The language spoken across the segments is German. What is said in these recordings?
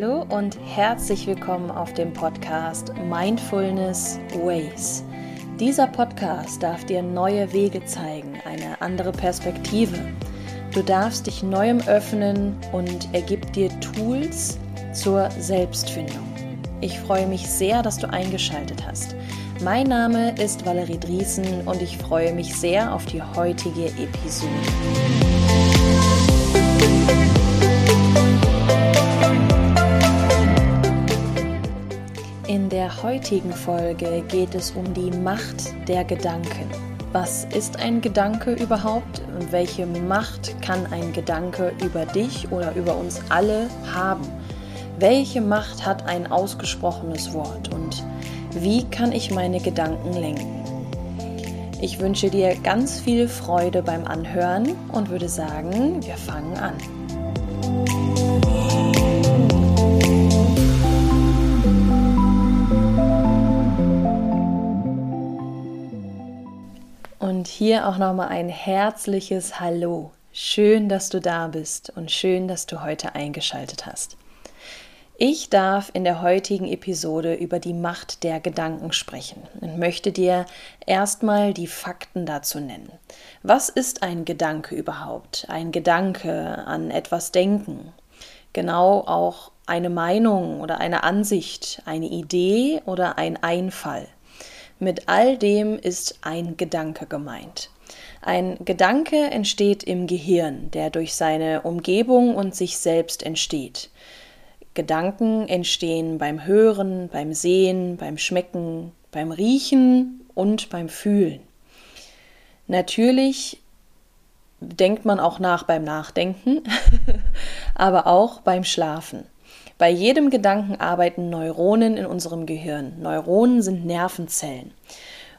Hallo und herzlich willkommen auf dem Podcast Mindfulness Ways. Dieser Podcast darf dir neue Wege zeigen, eine andere Perspektive. Du darfst dich neuem öffnen und er gibt dir Tools zur Selbstfindung. Ich freue mich sehr, dass du eingeschaltet hast. Mein Name ist Valerie Driesen und ich freue mich sehr auf die heutige Episode. In der heutigen Folge geht es um die Macht der Gedanken. Was ist ein Gedanke überhaupt und welche Macht kann ein Gedanke über dich oder über uns alle haben? Welche Macht hat ein ausgesprochenes Wort und wie kann ich meine Gedanken lenken? Ich wünsche dir ganz viel Freude beim Anhören und würde sagen, wir fangen an. Hier auch nochmal ein herzliches Hallo. Schön, dass du da bist und schön, dass du heute eingeschaltet hast. Ich darf in der heutigen Episode über die Macht der Gedanken sprechen und möchte dir erstmal die Fakten dazu nennen. Was ist ein Gedanke überhaupt? Ein Gedanke an etwas denken. Genau auch eine Meinung oder eine Ansicht, eine Idee oder ein Einfall. Mit all dem ist ein Gedanke gemeint. Ein Gedanke entsteht im Gehirn, der durch seine Umgebung und sich selbst entsteht. Gedanken entstehen beim Hören, beim Sehen, beim Schmecken, beim Riechen und beim Fühlen. Natürlich denkt man auch nach beim Nachdenken, aber auch beim Schlafen. Bei jedem Gedanken arbeiten Neuronen in unserem Gehirn. Neuronen sind Nervenzellen.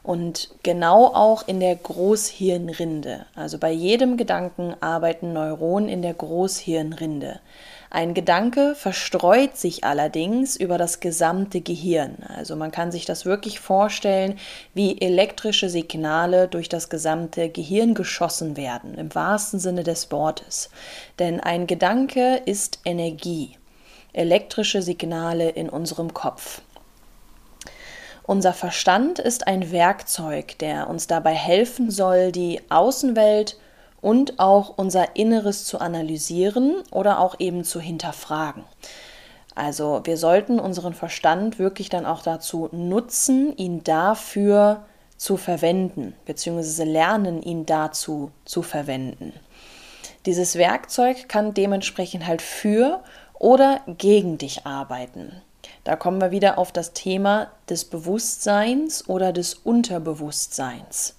Und genau auch in der Großhirnrinde. Also bei jedem Gedanken arbeiten Neuronen in der Großhirnrinde. Ein Gedanke verstreut sich allerdings über das gesamte Gehirn. Also man kann sich das wirklich vorstellen, wie elektrische Signale durch das gesamte Gehirn geschossen werden, im wahrsten Sinne des Wortes. Denn ein Gedanke ist Energie elektrische Signale in unserem Kopf. Unser Verstand ist ein Werkzeug, der uns dabei helfen soll, die Außenwelt und auch unser Inneres zu analysieren oder auch eben zu hinterfragen. Also wir sollten unseren Verstand wirklich dann auch dazu nutzen, ihn dafür zu verwenden, beziehungsweise lernen, ihn dazu zu verwenden. Dieses Werkzeug kann dementsprechend halt für oder gegen dich arbeiten. Da kommen wir wieder auf das Thema des Bewusstseins oder des Unterbewusstseins.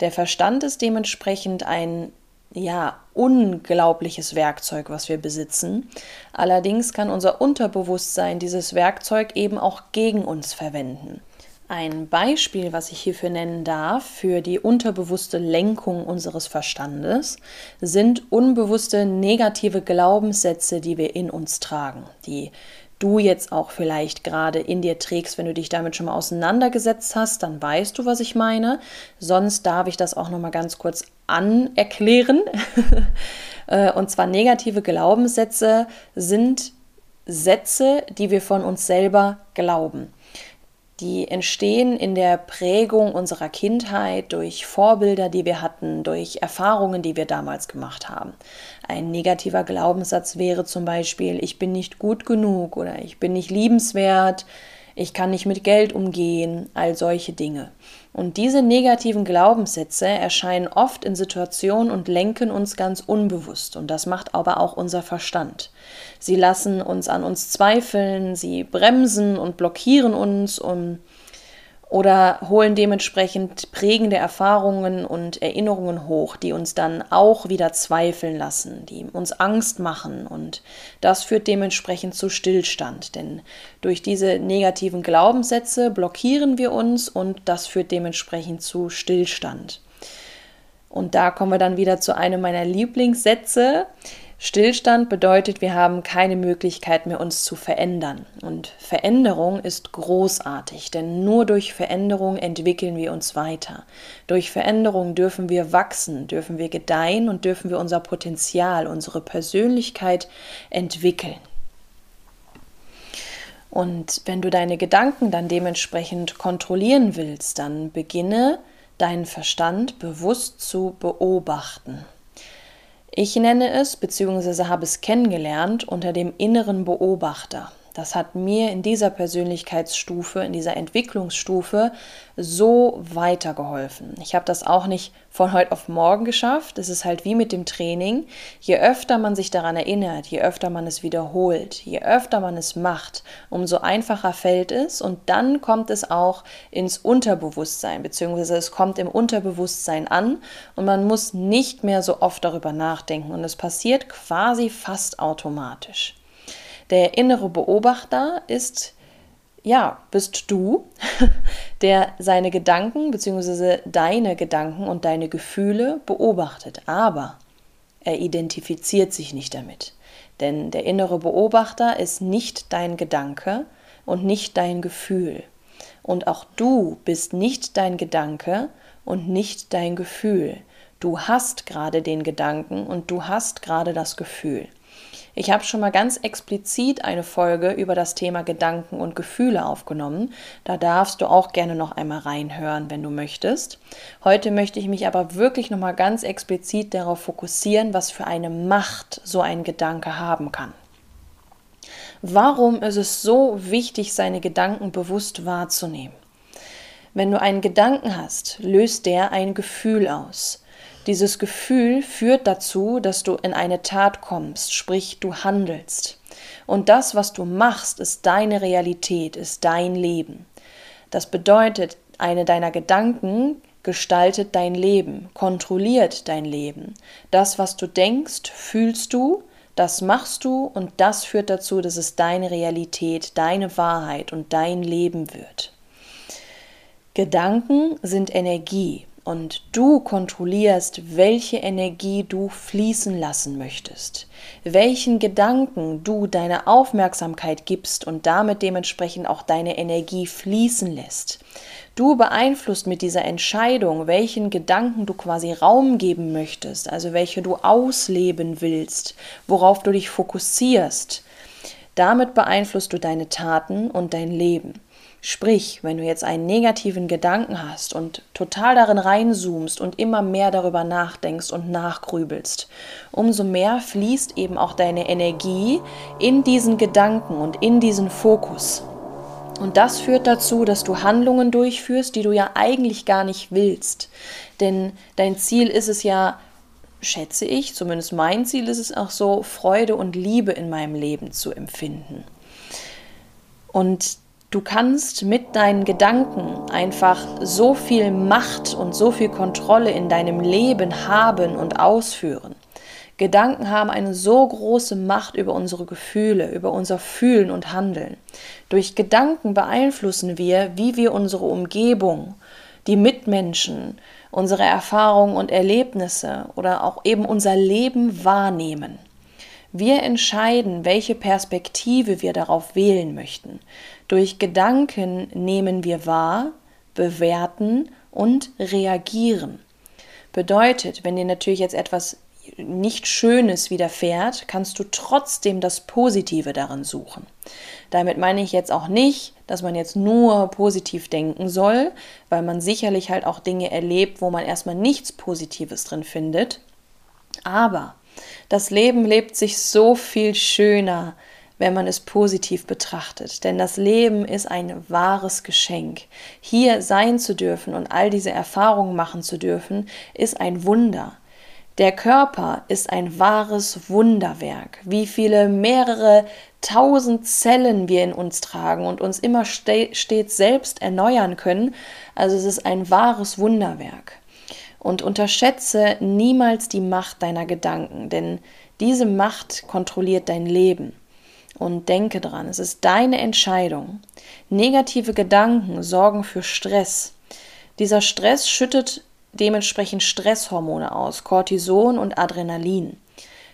Der Verstand ist dementsprechend ein ja, unglaubliches Werkzeug, was wir besitzen. Allerdings kann unser Unterbewusstsein dieses Werkzeug eben auch gegen uns verwenden. Ein Beispiel, was ich hierfür nennen darf, für die unterbewusste Lenkung unseres Verstandes, sind unbewusste negative Glaubenssätze, die wir in uns tragen, die du jetzt auch vielleicht gerade in dir trägst, wenn du dich damit schon mal auseinandergesetzt hast, dann weißt du, was ich meine. Sonst darf ich das auch noch mal ganz kurz anerklären. Äh, und zwar negative Glaubenssätze sind Sätze, die wir von uns selber glauben. Die entstehen in der Prägung unserer Kindheit durch Vorbilder, die wir hatten, durch Erfahrungen, die wir damals gemacht haben. Ein negativer Glaubenssatz wäre zum Beispiel, ich bin nicht gut genug oder ich bin nicht liebenswert, ich kann nicht mit Geld umgehen, all solche Dinge. Und diese negativen Glaubenssätze erscheinen oft in Situationen und lenken uns ganz unbewusst. Und das macht aber auch unser Verstand. Sie lassen uns an uns zweifeln, sie bremsen und blockieren uns und oder holen dementsprechend prägende Erfahrungen und Erinnerungen hoch, die uns dann auch wieder zweifeln lassen, die uns Angst machen und das führt dementsprechend zu Stillstand, denn durch diese negativen Glaubenssätze blockieren wir uns und das führt dementsprechend zu Stillstand. Und da kommen wir dann wieder zu einem meiner Lieblingssätze, Stillstand bedeutet, wir haben keine Möglichkeit mehr, uns zu verändern. Und Veränderung ist großartig, denn nur durch Veränderung entwickeln wir uns weiter. Durch Veränderung dürfen wir wachsen, dürfen wir gedeihen und dürfen wir unser Potenzial, unsere Persönlichkeit entwickeln. Und wenn du deine Gedanken dann dementsprechend kontrollieren willst, dann beginne deinen Verstand bewusst zu beobachten. Ich nenne es bzw. habe es kennengelernt unter dem inneren Beobachter. Das hat mir in dieser Persönlichkeitsstufe, in dieser Entwicklungsstufe so weitergeholfen. Ich habe das auch nicht von heute auf morgen geschafft. Es ist halt wie mit dem Training. Je öfter man sich daran erinnert, je öfter man es wiederholt, je öfter man es macht, umso einfacher fällt es und dann kommt es auch ins Unterbewusstsein, beziehungsweise es kommt im Unterbewusstsein an und man muss nicht mehr so oft darüber nachdenken und es passiert quasi fast automatisch. Der innere Beobachter ist, ja, bist du, der seine Gedanken bzw. deine Gedanken und deine Gefühle beobachtet. Aber er identifiziert sich nicht damit. Denn der innere Beobachter ist nicht dein Gedanke und nicht dein Gefühl. Und auch du bist nicht dein Gedanke und nicht dein Gefühl. Du hast gerade den Gedanken und du hast gerade das Gefühl. Ich habe schon mal ganz explizit eine Folge über das Thema Gedanken und Gefühle aufgenommen. Da darfst du auch gerne noch einmal reinhören, wenn du möchtest. Heute möchte ich mich aber wirklich noch mal ganz explizit darauf fokussieren, was für eine Macht so ein Gedanke haben kann. Warum ist es so wichtig, seine Gedanken bewusst wahrzunehmen? Wenn du einen Gedanken hast, löst der ein Gefühl aus. Dieses Gefühl führt dazu, dass du in eine Tat kommst, sprich du handelst. Und das, was du machst, ist deine Realität, ist dein Leben. Das bedeutet, eine deiner Gedanken gestaltet dein Leben, kontrolliert dein Leben. Das, was du denkst, fühlst du, das machst du und das führt dazu, dass es deine Realität, deine Wahrheit und dein Leben wird. Gedanken sind Energie und du kontrollierst, welche Energie du fließen lassen möchtest, welchen Gedanken du deine Aufmerksamkeit gibst und damit dementsprechend auch deine Energie fließen lässt. Du beeinflusst mit dieser Entscheidung, welchen Gedanken du quasi Raum geben möchtest, also welche du ausleben willst, worauf du dich fokussierst. Damit beeinflusst du deine Taten und dein Leben. Sprich, wenn du jetzt einen negativen Gedanken hast und total darin reinzoomst und immer mehr darüber nachdenkst und nachgrübelst, umso mehr fließt eben auch deine Energie in diesen Gedanken und in diesen Fokus. Und das führt dazu, dass du Handlungen durchführst, die du ja eigentlich gar nicht willst. Denn dein Ziel ist es ja, schätze ich, zumindest mein Ziel ist es auch so, Freude und Liebe in meinem Leben zu empfinden. Und Du kannst mit deinen Gedanken einfach so viel Macht und so viel Kontrolle in deinem Leben haben und ausführen. Gedanken haben eine so große Macht über unsere Gefühle, über unser Fühlen und Handeln. Durch Gedanken beeinflussen wir, wie wir unsere Umgebung, die Mitmenschen, unsere Erfahrungen und Erlebnisse oder auch eben unser Leben wahrnehmen. Wir entscheiden, welche Perspektive wir darauf wählen möchten. Durch Gedanken nehmen wir wahr, bewerten und reagieren. Bedeutet, wenn dir natürlich jetzt etwas nicht Schönes widerfährt, kannst du trotzdem das Positive darin suchen. Damit meine ich jetzt auch nicht, dass man jetzt nur positiv denken soll, weil man sicherlich halt auch Dinge erlebt, wo man erstmal nichts Positives drin findet. Aber das Leben lebt sich so viel schöner, wenn man es positiv betrachtet. Denn das Leben ist ein wahres Geschenk. Hier sein zu dürfen und all diese Erfahrungen machen zu dürfen, ist ein Wunder. Der Körper ist ein wahres Wunderwerk. Wie viele mehrere tausend Zellen wir in uns tragen und uns immer stets selbst erneuern können. Also es ist ein wahres Wunderwerk. Und unterschätze niemals die Macht deiner Gedanken, denn diese Macht kontrolliert dein Leben. Und denke dran, es ist deine Entscheidung. Negative Gedanken sorgen für Stress. Dieser Stress schüttet dementsprechend Stresshormone aus, Cortison und Adrenalin.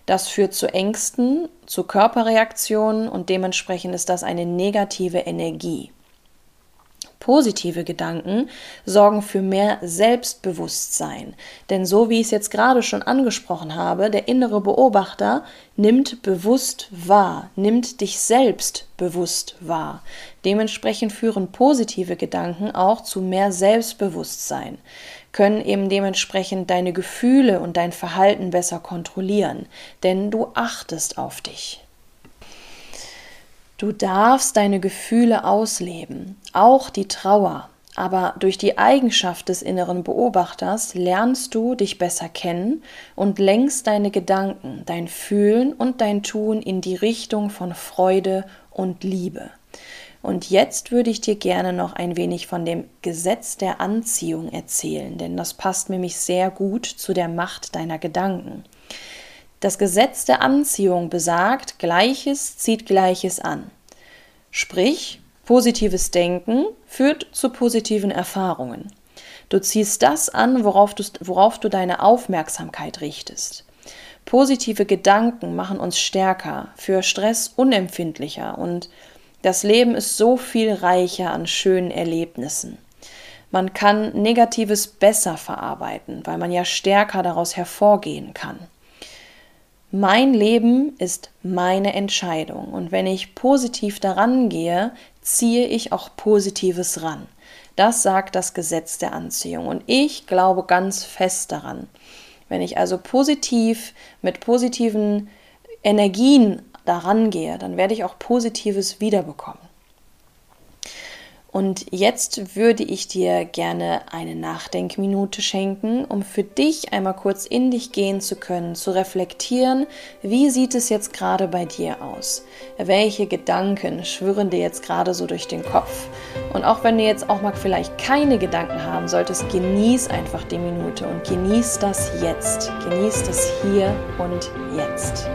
Das führt zu Ängsten, zu Körperreaktionen und dementsprechend ist das eine negative Energie. Positive Gedanken sorgen für mehr Selbstbewusstsein. Denn so wie ich es jetzt gerade schon angesprochen habe, der innere Beobachter nimmt bewusst wahr, nimmt dich selbst bewusst wahr. Dementsprechend führen positive Gedanken auch zu mehr Selbstbewusstsein, können eben dementsprechend deine Gefühle und dein Verhalten besser kontrollieren, denn du achtest auf dich. Du darfst deine Gefühle ausleben, auch die Trauer. Aber durch die Eigenschaft des inneren Beobachters lernst du dich besser kennen und lenkst deine Gedanken, dein Fühlen und dein Tun in die Richtung von Freude und Liebe. Und jetzt würde ich dir gerne noch ein wenig von dem Gesetz der Anziehung erzählen, denn das passt nämlich sehr gut zu der Macht deiner Gedanken. Das Gesetz der Anziehung besagt, Gleiches zieht Gleiches an. Sprich, positives Denken führt zu positiven Erfahrungen. Du ziehst das an, worauf du, worauf du deine Aufmerksamkeit richtest. Positive Gedanken machen uns stärker, für Stress unempfindlicher und das Leben ist so viel reicher an schönen Erlebnissen. Man kann Negatives besser verarbeiten, weil man ja stärker daraus hervorgehen kann. Mein Leben ist meine Entscheidung und wenn ich positiv daran gehe, ziehe ich auch Positives ran. Das sagt das Gesetz der Anziehung und ich glaube ganz fest daran. Wenn ich also positiv mit positiven Energien daran gehe, dann werde ich auch Positives wiederbekommen. Und jetzt würde ich dir gerne eine Nachdenkminute schenken, um für dich einmal kurz in dich gehen zu können, zu reflektieren, wie sieht es jetzt gerade bei dir aus? Welche Gedanken schwirren dir jetzt gerade so durch den Kopf? Und auch wenn du jetzt auch mal vielleicht keine Gedanken haben solltest, genieß einfach die Minute und genieß das jetzt. Genieß das hier und jetzt.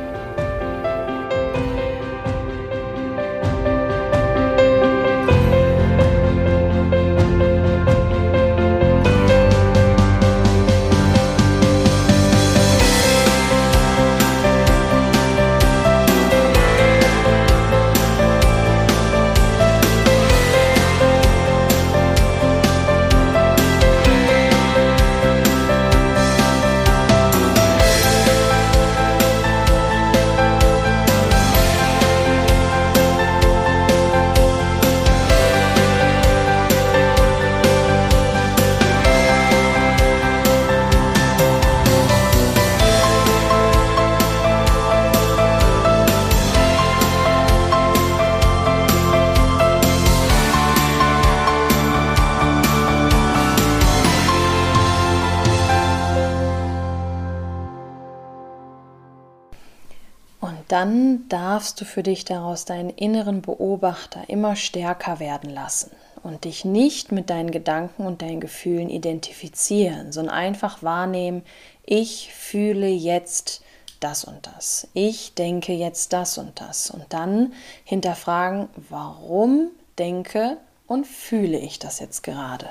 Dann darfst du für dich daraus deinen inneren Beobachter immer stärker werden lassen und dich nicht mit deinen Gedanken und deinen Gefühlen identifizieren, sondern einfach wahrnehmen, ich fühle jetzt das und das, ich denke jetzt das und das und dann hinterfragen, warum denke und fühle ich das jetzt gerade.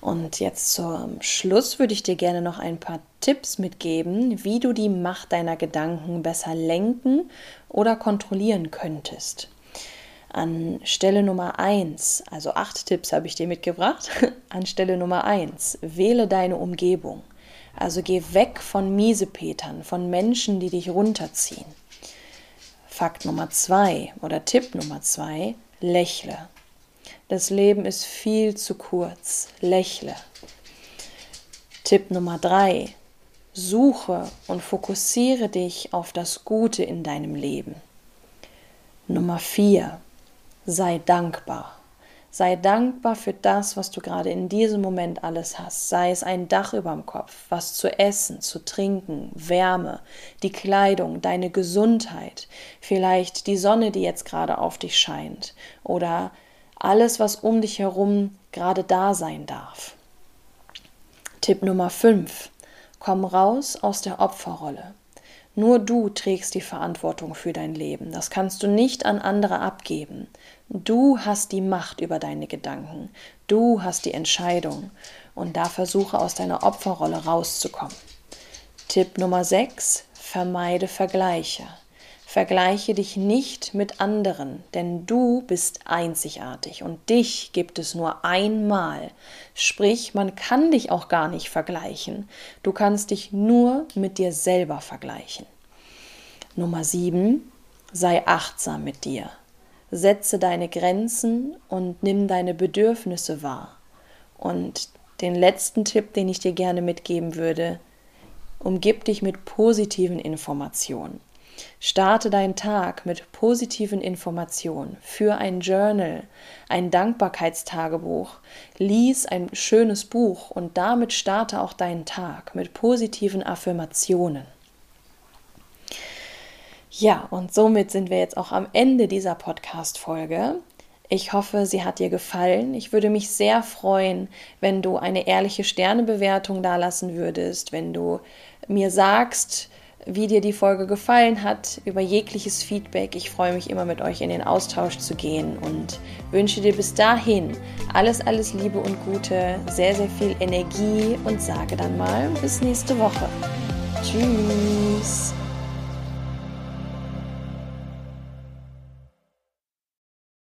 Und jetzt zum Schluss würde ich dir gerne noch ein paar Tipps mitgeben, wie du die Macht deiner Gedanken besser lenken oder kontrollieren könntest. An Stelle Nummer 1, also acht Tipps habe ich dir mitgebracht. An Stelle Nummer 1, wähle deine Umgebung. Also geh weg von Miesepetern, von Menschen, die dich runterziehen. Fakt Nummer 2 oder Tipp Nummer 2, lächle. Das Leben ist viel zu kurz. Lächle. Tipp Nummer drei. Suche und fokussiere dich auf das Gute in deinem Leben. Nummer vier. Sei dankbar. Sei dankbar für das, was du gerade in diesem Moment alles hast. Sei es ein Dach über dem Kopf, was zu essen, zu trinken, Wärme, die Kleidung, deine Gesundheit, vielleicht die Sonne, die jetzt gerade auf dich scheint oder alles, was um dich herum gerade da sein darf. Tipp Nummer 5. Komm raus aus der Opferrolle. Nur du trägst die Verantwortung für dein Leben. Das kannst du nicht an andere abgeben. Du hast die Macht über deine Gedanken. Du hast die Entscheidung. Und da versuche aus deiner Opferrolle rauszukommen. Tipp Nummer 6. Vermeide Vergleiche. Vergleiche dich nicht mit anderen, denn du bist einzigartig und dich gibt es nur einmal. Sprich, man kann dich auch gar nicht vergleichen. Du kannst dich nur mit dir selber vergleichen. Nummer 7. Sei achtsam mit dir. Setze deine Grenzen und nimm deine Bedürfnisse wahr. Und den letzten Tipp, den ich dir gerne mitgeben würde, umgib dich mit positiven Informationen. Starte deinen Tag mit positiven Informationen. Für ein Journal, ein Dankbarkeitstagebuch. Lies ein schönes Buch und damit starte auch deinen Tag mit positiven Affirmationen. Ja, und somit sind wir jetzt auch am Ende dieser Podcast-Folge. Ich hoffe, sie hat dir gefallen. Ich würde mich sehr freuen, wenn du eine ehrliche Sternebewertung dalassen würdest, wenn du mir sagst, wie dir die Folge gefallen hat, über jegliches Feedback. Ich freue mich immer mit euch in den Austausch zu gehen und wünsche dir bis dahin alles, alles Liebe und Gute, sehr, sehr viel Energie und sage dann mal bis nächste Woche. Tschüss.